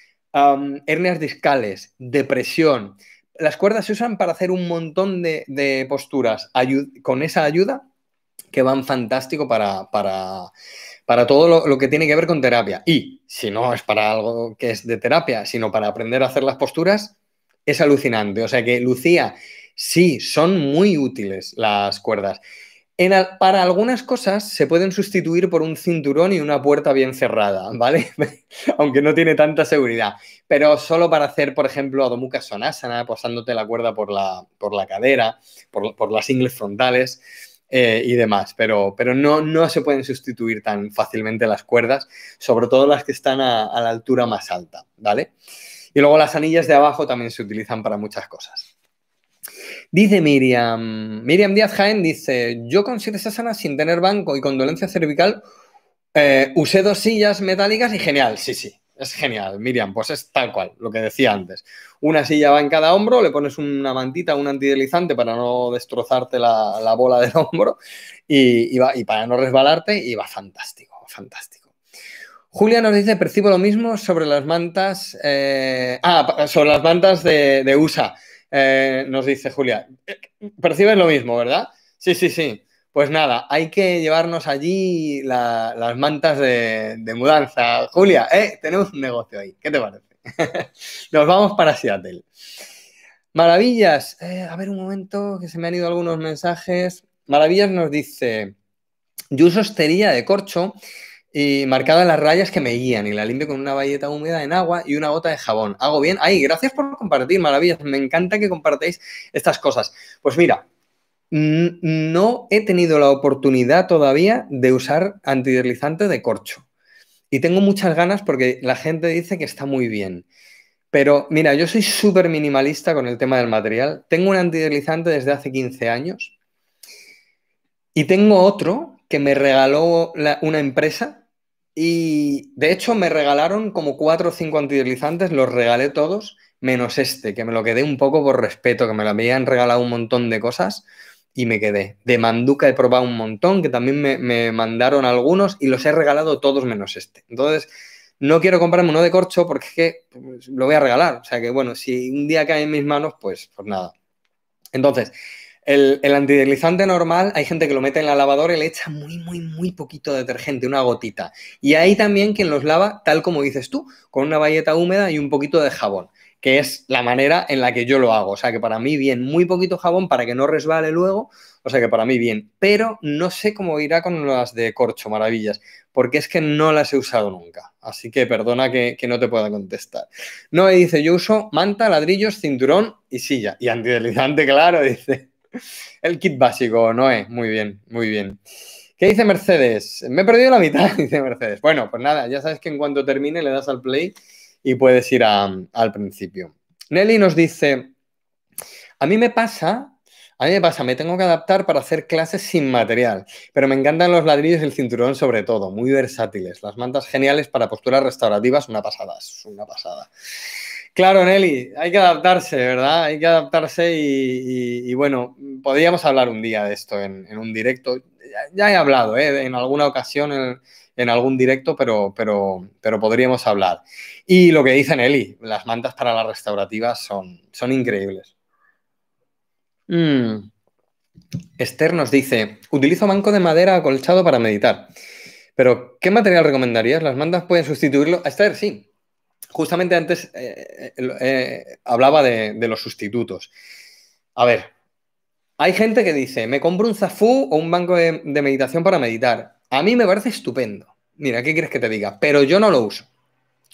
hernias discales, depresión. Las cuerdas se usan para hacer un montón de, posturas. con esa ayuda que van fantástico para, para, para todo lo, que tiene que ver con terapia. Y si no es para algo que es de terapia, sino para aprender a hacer las posturas, es alucinante. O sea que, Lucía, sí, son muy útiles las cuerdas. para algunas cosas se pueden sustituir por un cinturón y una puerta bien cerrada, ¿vale? Aunque no tiene tanta seguridad. Pero solo para hacer, por ejemplo, Adho Sonasana, posándote la cuerda por la, por la cadera, por, por las ingles frontales. Eh, y demás, pero, pero no, no se pueden sustituir tan fácilmente las cuerdas, sobre todo las que están a, la altura más alta, ¿vale? Y luego las anillas de abajo también se utilizan para muchas cosas. Dice Miriam, Miriam Díaz Jaén dice, yo con siete sásanas sin tener banco y con dolencia cervical eh, usé dos sillas metálicas y genial, sí, sí, es genial, Miriam, pues es tal cual, lo que decía antes. Una silla va en cada hombro, le pones una mantita, un antideslizante para no destrozarte la, bola del hombro y, para no resbalarte y va fantástico, fantástico. Julia nos dice, percibo lo mismo sobre las mantas, eh, ah, sobre las mantas de, USA, eh, nos dice Julia. Percibes lo mismo, ¿verdad? Sí, sí, sí. Pues nada, hay que llevarnos allí las mantas de, mudanza. Julia, eh, tenemos un negocio ahí. ¿Qué te parece? Nos vamos para Seattle. Maravillas. Eh, a ver un momento, que se me han ido algunos mensajes. Maravillas nos dice, yo uso esterilla de corcho y marcada las rayas que me guían y la limpio con una bayeta húmeda en agua y una gota de jabón. ¿Hago bien? Ay, gracias por compartir, maravillas. Me encanta que compartáis estas cosas. Pues mira, no he tenido la oportunidad todavía de usar antideslizante de corcho. Y tengo muchas ganas porque la gente dice que está muy bien. Pero mira, yo soy súper minimalista con el tema del material. Tengo un antideslizante desde hace 15 años. Y tengo otro que me regaló una empresa. Y de hecho me regalaron como cuatro o cinco antideslizantes, los regalé todos, menos este, que me lo quedé un poco por respeto, que me lo habían regalado un montón de cosas y me quedé. De Manduca he probado un montón, que también me, mandaron algunos y los he regalado todos menos este. Entonces, no quiero comprarme uno de corcho porque es que pues, lo voy a regalar. O sea que, bueno, si un día cae en mis manos, pues, pues nada. Entonces, el, el, antideslizante normal, hay gente que lo mete en la lavadora y le echa muy, muy, muy poquito detergente, una gotita. Y hay también quien los lava, tal como dices tú, con una bayeta húmeda y un poquito de jabón que es la manera en la que yo lo hago. O sea que para mí bien, muy poquito jabón para que no resbale luego, o sea que para mí bien, pero no sé cómo irá con las de corcho, maravillas, porque es que no las he usado nunca. Así que perdona que, no te pueda contestar. No, dice, yo uso manta, ladrillos, cinturón y silla. Y antideslizante, claro, dice. El kit básico, Noé. Muy bien, muy bien. ¿Qué dice Mercedes? Me he perdido la mitad, dice Mercedes. Bueno, pues nada, ya sabes que en cuanto termine le das al play y puedes ir al principio. Nelly nos dice, a mí me pasa, a mí me pasa, me tengo que adaptar para hacer clases sin material, pero me encantan los ladrillos y el cinturón sobre todo, muy versátiles. Las mantas geniales para posturas restaurativas, una pasada, es una pasada. Claro, Nelly, hay que adaptarse, ¿verdad? Hay que adaptarse y, bueno, podríamos hablar un día de esto en, un directo. Ya, he hablado, ¿eh? En alguna ocasión en algún directo, pero, pero, pero podríamos hablar. Y lo que dice Nelly, las mantas para las restaurativas son, son increíbles. Mm. Esther nos dice, utilizo banco de madera acolchado para meditar. Pero, ¿qué material recomendarías? ¿Las mantas pueden sustituirlo? Esther, sí. Justamente antes eh, eh, eh, hablaba de, los sustitutos. A ver, hay gente que dice, me compro un zafú o un banco de meditación para meditar. A mí me parece estupendo. Mira, ¿qué quieres que te diga? Pero yo no lo uso.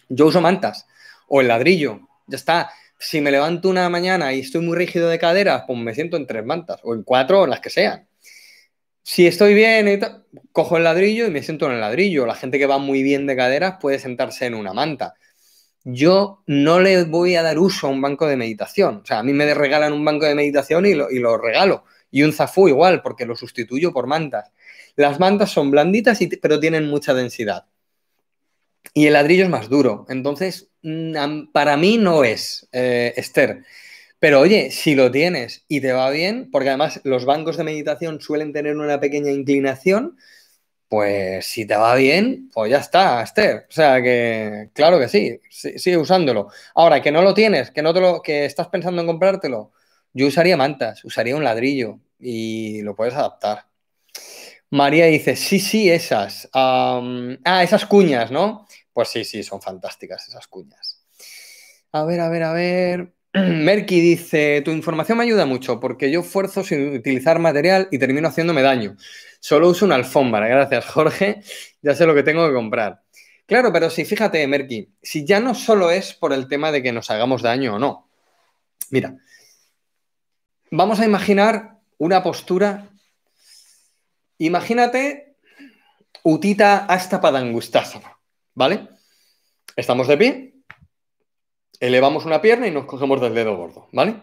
Yo uso mantas o el ladrillo. Ya está. Si me levanto una mañana y estoy muy rígido de caderas, pues me siento en tres mantas o en cuatro o en las que sean. Si estoy bien, cojo el ladrillo y me siento en el ladrillo. La gente que va muy bien de caderas puede sentarse en una manta. Yo no le voy a dar uso a un banco de meditación. O sea, a mí me regalan un banco de meditación y lo, y lo regalo. Y un zafú igual, porque lo sustituyo por mantas. Las mantas son blanditas, pero tienen mucha densidad. Y el ladrillo es más duro. Entonces, mm, para mí no es, eh, Esther. Pero oye, si lo tienes y te va bien, porque además los bancos de meditación suelen tener una pequeña inclinación, pues si te va bien, pues ya está, Esther. O sea que, claro que sí, sigue usándolo. Ahora, que no lo tienes, que no te lo, que estás pensando en comprártelo, yo usaría mantas, usaría un ladrillo y lo puedes adaptar. María dice, sí, sí, esas. ah, esas cuñas, ¿no? Pues sí, sí, son fantásticas esas cuñas. A ver, a ver, a ver. Merky dice, tu información me ayuda mucho porque yo esfuerzo sin utilizar material y termino haciéndome daño. Solo uso una alfombra. Gracias, Jorge. Ya sé lo que tengo que comprar. Claro, pero sí, fíjate, Merky, si ya no solo es por el tema de que nos hagamos daño o no. Mira, vamos a imaginar una postura Imagínate Utita hasta Padangustasana, ¿vale? Estamos de pie, elevamos una pierna y nos cogemos del dedo gordo, ¿vale?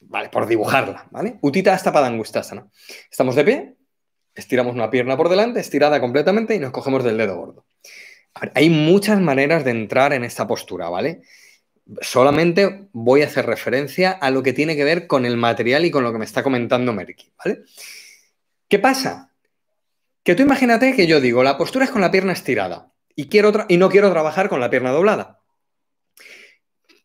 vale, por dibujarla, ¿vale? Utita hasta Padangustasana. Estamos de pie, estiramos una pierna por delante, estirada completamente y nos cogemos del dedo gordo. hay muchas maneras de entrar en esta postura, ¿vale? Solamente voy a hacer referencia a lo que tiene que ver con el material y con lo que me está comentando Merky, ¿vale? ¿Qué pasa? Que tú imagínate que yo digo, la postura es con la pierna estirada y, quiero y no quiero trabajar con la pierna doblada.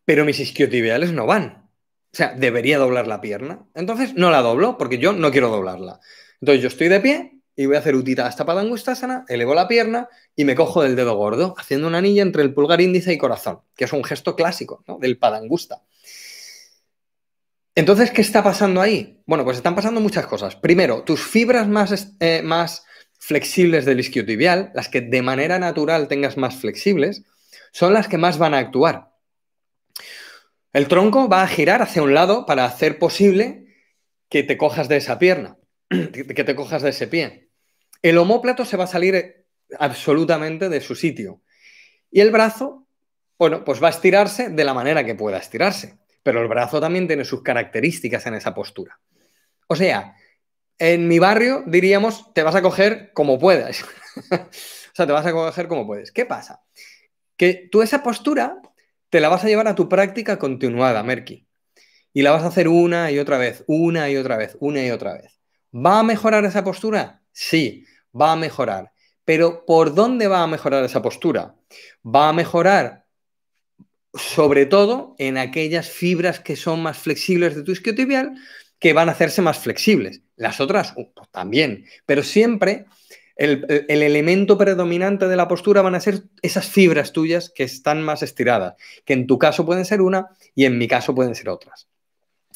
Pero mis isquiotibiales no van. O sea, debería doblar la pierna. Entonces no la doblo porque yo no quiero doblarla. Entonces yo estoy de pie y voy a hacer utita hasta padangustasana, elevo la pierna y me cojo del dedo gordo, haciendo una anilla entre el pulgar índice y corazón, que es un gesto clásico del padangusta. Entonces, ¿qué está pasando ahí? Bueno, pues están pasando muchas cosas. Primero, tus fibras más, eh, más flexibles del isquiotibial, las que de manera natural tengas más flexibles, son las que más van a actuar. El tronco va a girar hacia un lado para hacer posible que te cojas de esa pierna, que te cojas de ese pie. El homóplato se va a salir absolutamente de su sitio. Y el brazo, bueno, pues va a estirarse de la manera que pueda estirarse pero el brazo también tiene sus características en esa postura. O sea, en mi barrio diríamos, te vas a coger como puedas. o sea, te vas a coger como puedes. ¿Qué pasa? Que tú esa postura te la vas a llevar a tu práctica continuada, Merky. Y la vas a hacer una y otra vez, una y otra vez, una y otra vez. ¿Va a mejorar esa postura? Sí, va a mejorar. Pero ¿por dónde va a mejorar esa postura? Va a mejorar sobre todo en aquellas fibras que son más flexibles de tu isquiotibial, que van a hacerse más flexibles. Las otras uh, pues también, pero siempre el, elemento predominante de la postura van a ser esas fibras tuyas que están más estiradas, que en tu caso pueden ser una y en mi caso pueden ser otras.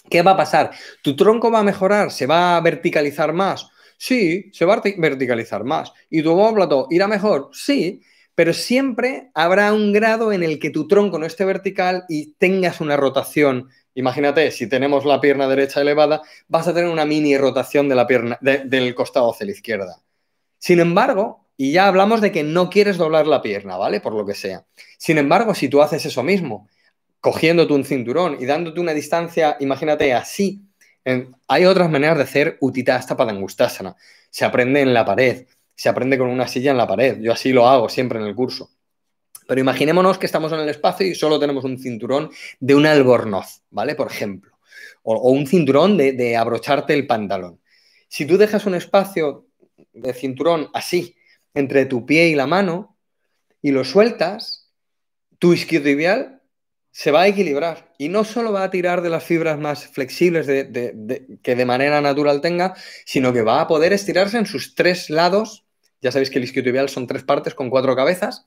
¿Qué va a pasar? ¿Tu tronco va a mejorar? ¿Se va a verticalizar más? Sí, se va a verticalizar más. ¿Y tu homóplato irá mejor? Sí, pero siempre habrá un grado en el que tu tronco no esté vertical y tengas una rotación. Imagínate, si tenemos la pierna derecha elevada, vas a tener una mini rotación de la pierna, del costado hacia la izquierda. Sin embargo, y ya hablamos de que no quieres doblar la pierna, ¿vale? Por lo que sea. Sin embargo, si tú haces eso mismo, cogiéndote un cinturón y dándote una distancia, imagínate así, hay otras maneras de hacer utitasta padangustasana. Se aprende en la pared se aprende con una silla en la pared. Yo así lo hago siempre en el curso. Pero imaginémonos que estamos en el espacio y solo tenemos un cinturón de un albornoz, ¿vale? Por ejemplo. O, un cinturón de, abrocharte el pantalón. Si tú dejas un espacio de cinturón así, entre tu pie y la mano, y lo sueltas, tu isquiotibial se va a equilibrar y no solo va a tirar de las fibras más flexibles que de manera natural tenga, sino que va a poder estirarse en sus tres lados. Ya sabéis que el isquiotibial son tres partes con cuatro cabezas.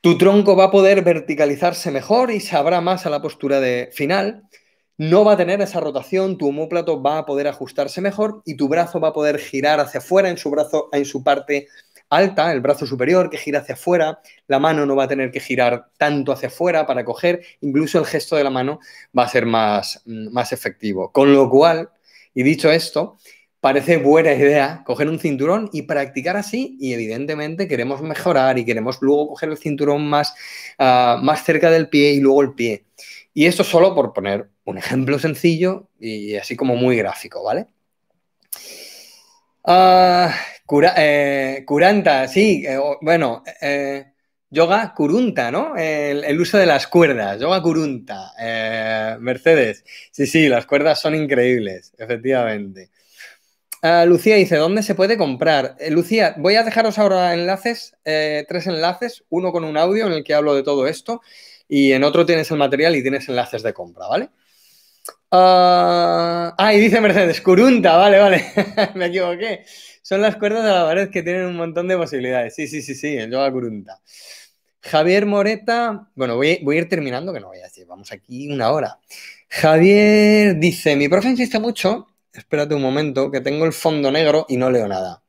Tu tronco va a poder verticalizarse mejor y se más a la postura de final. No va a tener esa rotación, tu homóplato va a poder ajustarse mejor y tu brazo va a poder girar hacia afuera en su brazo, en su parte alta, el brazo superior que gira hacia afuera, la mano no va a tener que girar tanto hacia afuera para coger, incluso el gesto de la mano va a ser más, mm, más efectivo. Con lo cual, y dicho esto, parece buena idea coger un cinturón y practicar así y evidentemente queremos mejorar y queremos luego coger el cinturón más, ah, más cerca del pie y luego el pie. Y esto solo por poner un ejemplo sencillo y así como muy gráfico, ¿vale? Eh, curanta, sí, eh, bueno, eh, yoga curunta, ¿no? El, uso de las cuerdas, yoga curunta, Mercedes. Sí, sí, las cuerdas son increíbles, efectivamente. Ah, Lucía dice, ¿dónde se puede comprar? Lucía, voy a dejaros ahora enlaces, tres enlaces, uno con un audio en el que hablo de todo esto y en otro tienes el material y tienes enlaces de compra, ¿vale? ah, y dice Mercedes, curunta, vale, vale, me equivoqué son las cuerdas de la pared que tienen un montón de posibilidades. Sí, sí, sí, sí, el yoga curunta. Javier Moreta, bueno, voy, a ir terminando, que no voy a decir, vamos aquí una hora. Javier dice, mi profe insiste mucho, espérate un momento, que tengo el fondo negro y no leo nada.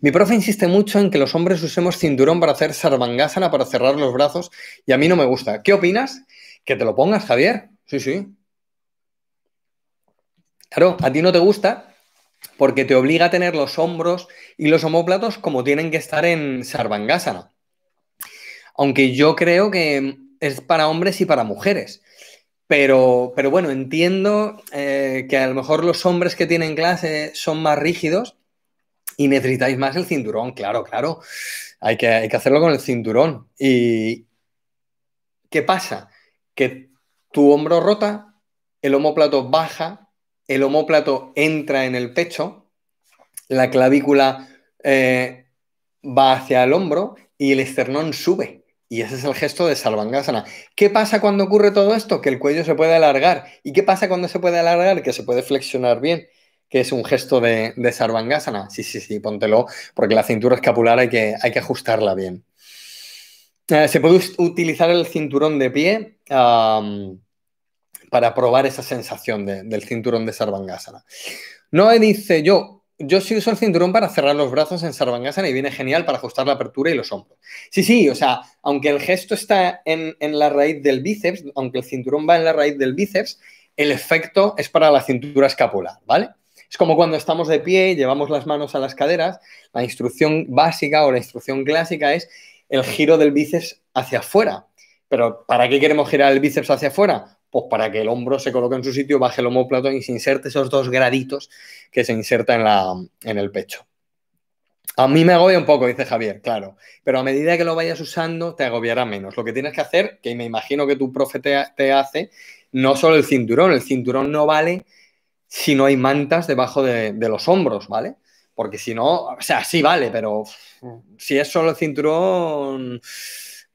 Mi profe insiste mucho en que los hombres usemos cinturón para hacer sarvangasana, para cerrar los brazos, y a mí no me gusta. ¿Qué opinas? Que te lo pongas, Javier. Sí, sí. Claro, a ti no te gusta, porque te obliga a tener los hombros y los homóplatos como tienen que estar en Sarvangasana. Aunque yo creo que es para hombres y para mujeres. Pero, pero bueno, entiendo eh, que a lo mejor los hombres que tienen clase son más rígidos y necesitáis más el cinturón, claro, claro. Hay que, hay que hacerlo con el cinturón. ¿Y qué pasa? Que tu hombro rota, el homóplato baja, el homóplato entra en el pecho, la clavícula eh, va hacia el hombro y el esternón sube. Y ese es el gesto de Sarvangasana. ¿Qué pasa cuando ocurre todo esto? Que el cuello se puede alargar. ¿Y qué pasa cuando se puede alargar? Que se puede flexionar bien, que es un gesto de, de Sarvangasana. Sí, sí, sí, póntelo, porque la cintura escapular hay que, hay que ajustarla bien. Eh, se puede utilizar el cinturón de pie para probar esa sensación del cinturón de Sarvangasana. No dice yo, yo sí uso el cinturón para cerrar los brazos en Sarvangasana y viene genial para ajustar la apertura y los hombros. Sí, sí, o sea, aunque el gesto está en, la raíz del bíceps, aunque el cinturón va en la raíz del bíceps, el efecto es para la cintura escapular, ¿vale? Es como cuando estamos de pie y llevamos las manos a las caderas, la instrucción básica o la instrucción clásica es el giro del bíceps hacia afuera. Pero ¿para qué queremos girar el bíceps hacia afuera? Pues para que el hombro se coloque en su sitio, baje el homóplato y se inserte esos dos graditos que se inserta en, la, en el pecho. A mí me agobia un poco, dice Javier, claro, pero a medida que lo vayas usando te agobiará menos. Lo que tienes que hacer, que me imagino que tu profe te, hace, no solo el cinturón, el cinturón no vale si no hay mantas debajo de, de los hombros, ¿vale? Porque si no, o sea, sí vale, pero si es solo el cinturón,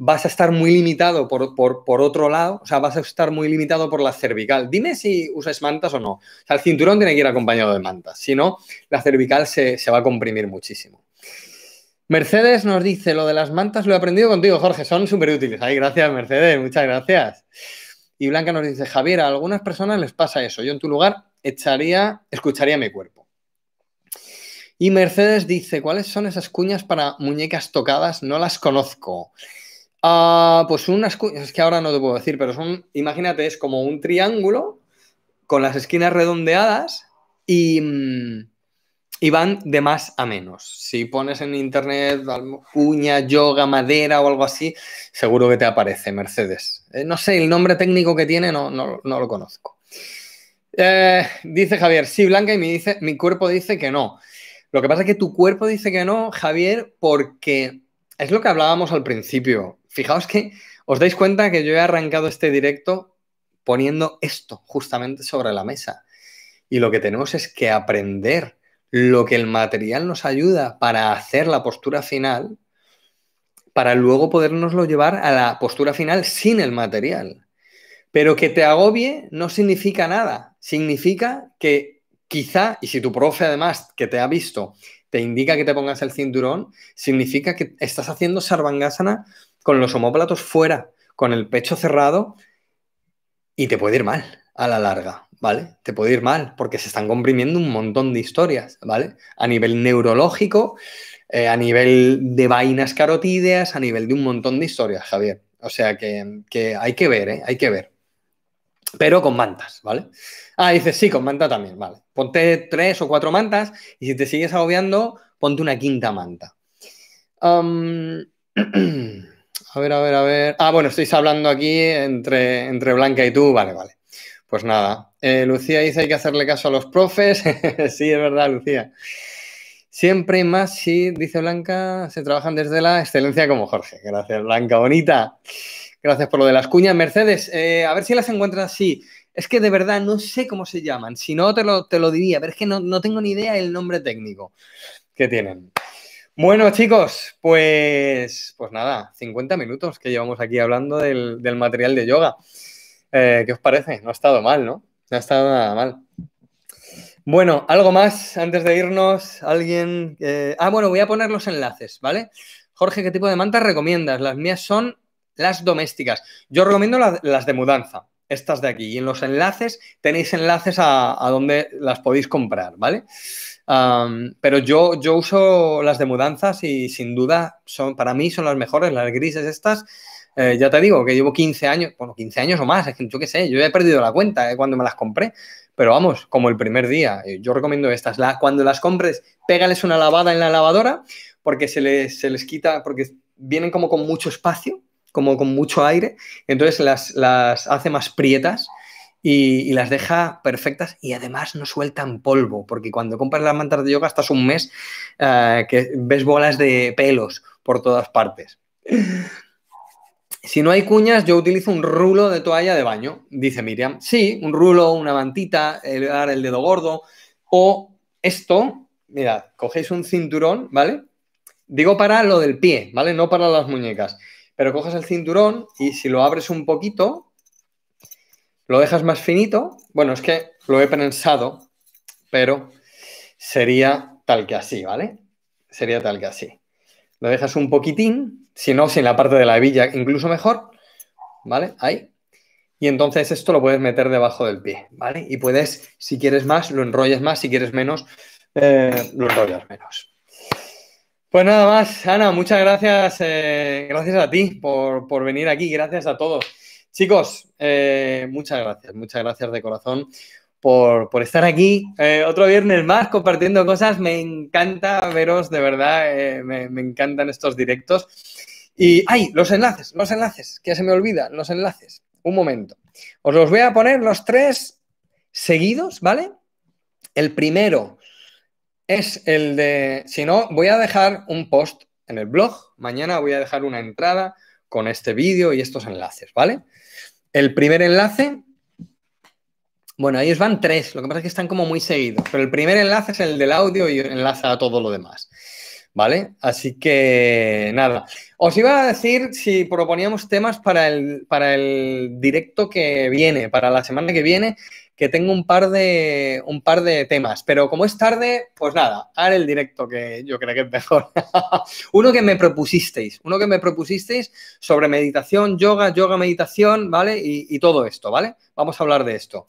vas a estar muy limitado por, otro lado, o sea, vas a estar muy limitado por la cervical. Dime si usas mantas o no. O sea, el cinturón tiene que ir acompañado de mantas, si no, la cervical se, va a comprimir muchísimo. Mercedes nos dice, lo de las mantas lo he aprendido contigo, Jorge, son súper útiles. Ay, gracias, Mercedes, muchas gracias. Y Blanca nos dice, Javier, a algunas personas les pasa eso. Yo en tu lugar echaría, escucharía mi cuerpo. Y Mercedes dice, ¿cuáles son esas cuñas para muñecas tocadas? No las conozco. Ah, pues unas, es que ahora no te puedo decir, pero son, imagínate, es como un triángulo con las esquinas redondeadas y, mm, y van de más a menos. Si pones en internet uña, yoga, madera o algo así, seguro que te aparece Mercedes. Eh, no sé, el nombre técnico que tiene no, no, lo conozco. Eh, dice Javier, sí, Blanca, y me dice, mi cuerpo dice que no. Lo que pasa es que tu cuerpo dice que no, Javier, porque es lo que hablábamos al principio fijaos que os dais cuenta que yo he arrancado este directo poniendo esto justamente sobre la mesa. Y lo que tenemos es que aprender lo que el material nos ayuda para hacer la postura final, para luego podernoslo llevar a la postura final sin el material. Pero que te agobie no significa nada. Significa que quizá, y si tu profe además que te ha visto te indica que te pongas el cinturón, significa que estás haciendo sarvangasana con los homóplatos fuera, con el pecho cerrado, y te puede ir mal a la larga, ¿vale? Te puede ir mal porque se están comprimiendo un montón de historias, ¿vale? A nivel neurológico, eh, a nivel de vainas carotídeas, a nivel de un montón de historias, Javier. O sea que, que hay que ver, ¿eh? Hay que ver. Pero con mantas, ¿vale? Ah, dices, sí, con manta también, vale. Ponte tres o cuatro mantas y si te sigues agobiando, ponte una quinta manta. A ver, a ver, a ver. Ah, bueno, estáis hablando aquí entre, entre Blanca y tú. Vale, vale. Pues nada. Eh, Lucía dice hay que hacerle caso a los profes. sí, es verdad, Lucía. Siempre más si, dice Blanca, se trabajan desde la excelencia como Jorge. Gracias, Blanca, bonita. Gracias por lo de las cuñas. Mercedes, eh, a ver si las encuentras así. Es que de verdad no sé cómo se llaman. Si no, te lo, te lo diría, pero es que no, no tengo ni idea el nombre técnico que tienen. Bueno, chicos, pues, pues nada, 50 minutos que llevamos aquí hablando del, material de yoga. Eh, ¿Qué os parece? No ha estado mal, ¿no? No ha estado nada mal. Bueno, algo más antes de irnos. Alguien. Ah, bueno, voy a poner los enlaces, ¿vale? Jorge, ¿qué tipo de mantas recomiendas? Las mías son las domésticas. Yo recomiendo las de mudanza, estas de aquí. Y en los enlaces tenéis enlaces a, a donde las podéis comprar, ¿vale? pero yo, yo uso las de mudanzas y sin duda son, para mí son las mejores, las grises estas. Eh, ya te digo que llevo 15 años, bueno, 15 años o más, es que yo qué sé, yo he perdido la cuenta eh, cuando me las compré, pero vamos, como el primer día, eh, yo recomiendo estas. Cuando las compres, pégales una lavada en la lavadora porque se les, se les quita, porque vienen como con mucho espacio como con mucho aire, entonces las, las hace más prietas y, las deja perfectas y además no sueltan polvo, porque cuando compras las mantas de yoga estás un mes eh, que ves bolas de pelos por todas partes. Si no hay cuñas, yo utilizo un rulo de toalla de baño, dice Miriam. Sí, un rulo, una mantita, el, el dedo gordo. O esto, mirad, cogéis un cinturón, ¿vale? Digo para lo del pie, ¿vale? No para las muñecas. Pero coges el cinturón y si lo abres un poquito, lo dejas más finito. Bueno, es que lo he pensado, pero sería tal que así, ¿vale? Sería tal que así. Lo dejas un poquitín, si no, sin la parte de la hebilla, incluso mejor, ¿vale? Ahí. Y entonces esto lo puedes meter debajo del pie, ¿vale? Y puedes, si quieres más, lo enrollas más, si quieres menos, eh, lo enrollas menos. Pues nada más, Ana, muchas gracias, eh, gracias a ti por, venir aquí, gracias a todos. Chicos, eh, muchas gracias, muchas gracias de corazón por, estar aquí otro viernes más compartiendo cosas. Me encanta veros, de verdad, me, encantan estos directos. Y, ay, los enlaces, los enlaces, que se me olvidan, los enlaces. Un momento. Os los voy a poner los tres seguidos, ¿vale? El primero es el de, si no, voy a dejar un post en el blog. Mañana voy a dejar una entrada con este vídeo y estos enlaces, ¿vale? El primer enlace, bueno, ahí os van tres, lo que pasa es que están como muy seguidos, pero el primer enlace es el del audio y enlaza a todo lo demás, ¿vale? Así que nada, os iba a decir si proponíamos temas para el, para el directo que viene, para la semana que viene, que tengo un par de, un par de temas, pero como es tarde, pues nada, haré el directo que yo creo que es mejor. uno que me propusisteis, uno que me propusisteis sobre meditación, yoga, yoga, meditación, ¿vale? Y, todo esto, ¿vale? Vamos a hablar de esto.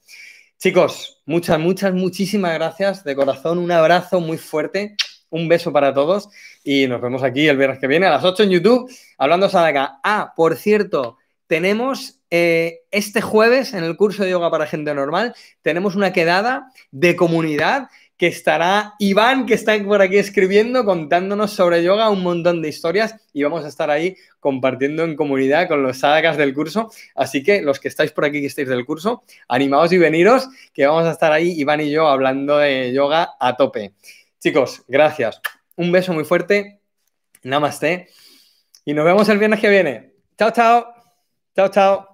Chicos, muchas, muchas, muchísimas gracias de corazón, un abrazo muy fuerte, un beso para todos y nos vemos aquí el viernes que viene a las 8 en YouTube hablando Sadaka. Ah, por cierto, tenemos eh, este jueves en el curso de yoga para gente normal, tenemos una quedada de comunidad que estará Iván, que está por aquí escribiendo, contándonos sobre yoga, un montón de historias y vamos a estar ahí compartiendo en comunidad con los sadakas del curso. Así que los que estáis por aquí, que estáis del curso, animaos y veniros, que vamos a estar ahí, Iván y yo, hablando de yoga a tope. Chicos, gracias. Un beso muy fuerte. Namaste. Y nos vemos el viernes que viene. Chao, chao. Chao, chao.